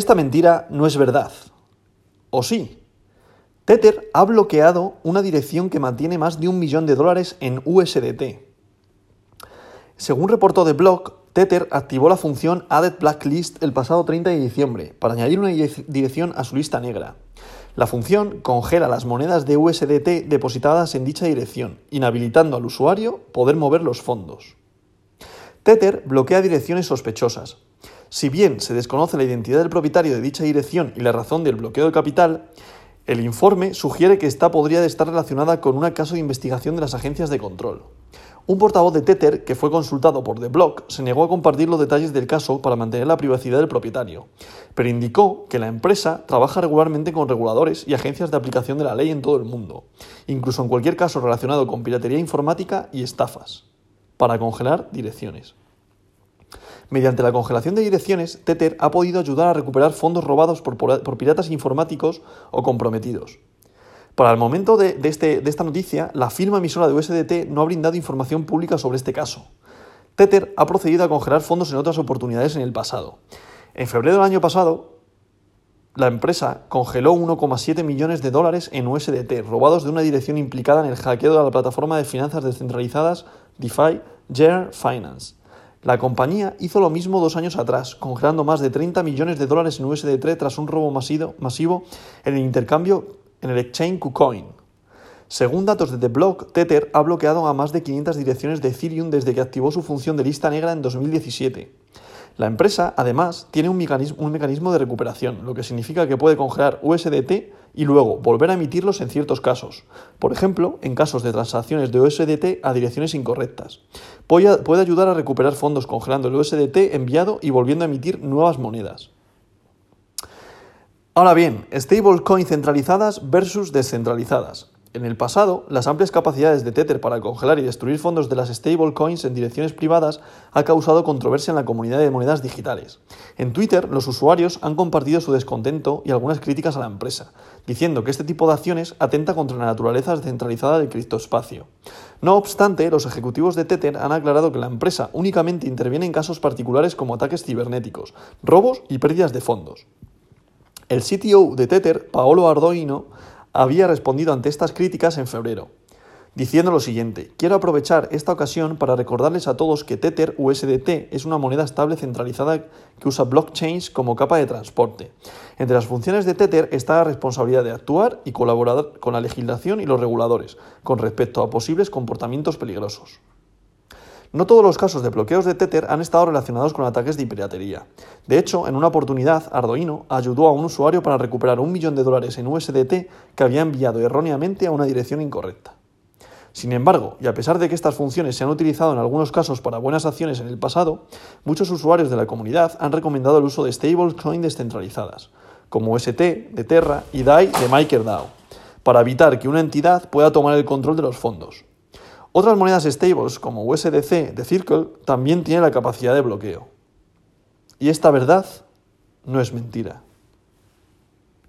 Esta mentira no es verdad. ¿O sí? Tether ha bloqueado una dirección que mantiene más de un millón de dólares en USDT. Según reportó The Block, Tether activó la función Added Blacklist el pasado 30 de diciembre para añadir una dirección a su lista negra. La función congela las monedas de USDT depositadas en dicha dirección, inhabilitando al usuario poder mover los fondos. Tether bloquea direcciones sospechosas, si bien se desconoce la identidad del propietario de dicha dirección y la razón del bloqueo del capital, el informe sugiere que esta podría estar relacionada con un caso de investigación de las agencias de control. Un portavoz de Tether, que fue consultado por The Block, se negó a compartir los detalles del caso para mantener la privacidad del propietario, pero indicó que la empresa trabaja regularmente con reguladores y agencias de aplicación de la ley en todo el mundo, incluso en cualquier caso relacionado con piratería informática y estafas, para congelar direcciones. Mediante la congelación de direcciones, Tether ha podido ayudar a recuperar fondos robados por, piratas informáticos o comprometidos. Para el momento de, este, de, esta noticia, la firma emisora de USDT no ha brindado información pública sobre este caso. Tether ha procedido a congelar fondos en otras oportunidades en el pasado. En febrero del año pasado, la empresa congeló 1,7 millones de dólares en USDT, robados de una dirección implicada en el hackeo de la plataforma de finanzas descentralizadas DeFi Jer Finance. La compañía hizo lo mismo dos años atrás, congelando más de 30 millones de dólares en USDT tras un robo masivo, en el intercambio en el exchange KuCoin. Según datos de The Block, Tether ha bloqueado a más de 500 direcciones de Ethereum desde que activó su función de lista negra en 2017. La empresa, además, tiene un mecanismo, de recuperación, lo que significa que puede congelar USDT y luego volver a emitirlos en ciertos casos. Por ejemplo, en casos de transacciones de USDT a direcciones incorrectas. Puede ayudar a recuperar fondos congelando el USDT enviado y volviendo a emitir nuevas monedas. Ahora bien, stablecoin centralizadas versus descentralizadas. En el pasado, las amplias capacidades de Tether para congelar y destruir fondos de las stablecoins en direcciones privadas ha causado controversia en la comunidad de monedas digitales. En Twitter, los usuarios han compartido su descontento y algunas críticas a la empresa, diciendo que este tipo de acciones atenta contra la naturaleza descentralizada del criptoespacio. No obstante, los ejecutivos de Tether han aclarado que la empresa únicamente interviene en casos particulares como ataques cibernéticos, robos y pérdidas de fondos. El CTO de Tether, Paolo Ardoino, había respondido ante estas críticas en febrero, diciendo lo siguiente, quiero aprovechar esta ocasión para recordarles a todos que Tether USDT es una moneda estable centralizada que usa blockchains como capa de transporte. Entre las funciones de Tether está la responsabilidad de actuar y colaborar con la legislación y los reguladores con respecto a posibles comportamientos peligrosos. No todos los casos de bloqueos de Tether han estado relacionados con ataques de piratería. De hecho, en una oportunidad, Arduino ayudó a un usuario para recuperar un millón de dólares en USDT que había enviado erróneamente a una dirección incorrecta. Sin embargo, y a pesar de que estas funciones se han utilizado en algunos casos para buenas acciones en el pasado, muchos usuarios de la comunidad han recomendado el uso de stablecoins descentralizadas, como UST de Terra y DAI de MakerDAO, para evitar que una entidad pueda tomar el control de los fondos. Otras monedas stables como USDC de Circle también tienen la capacidad de bloqueo. Y esta verdad no es mentira.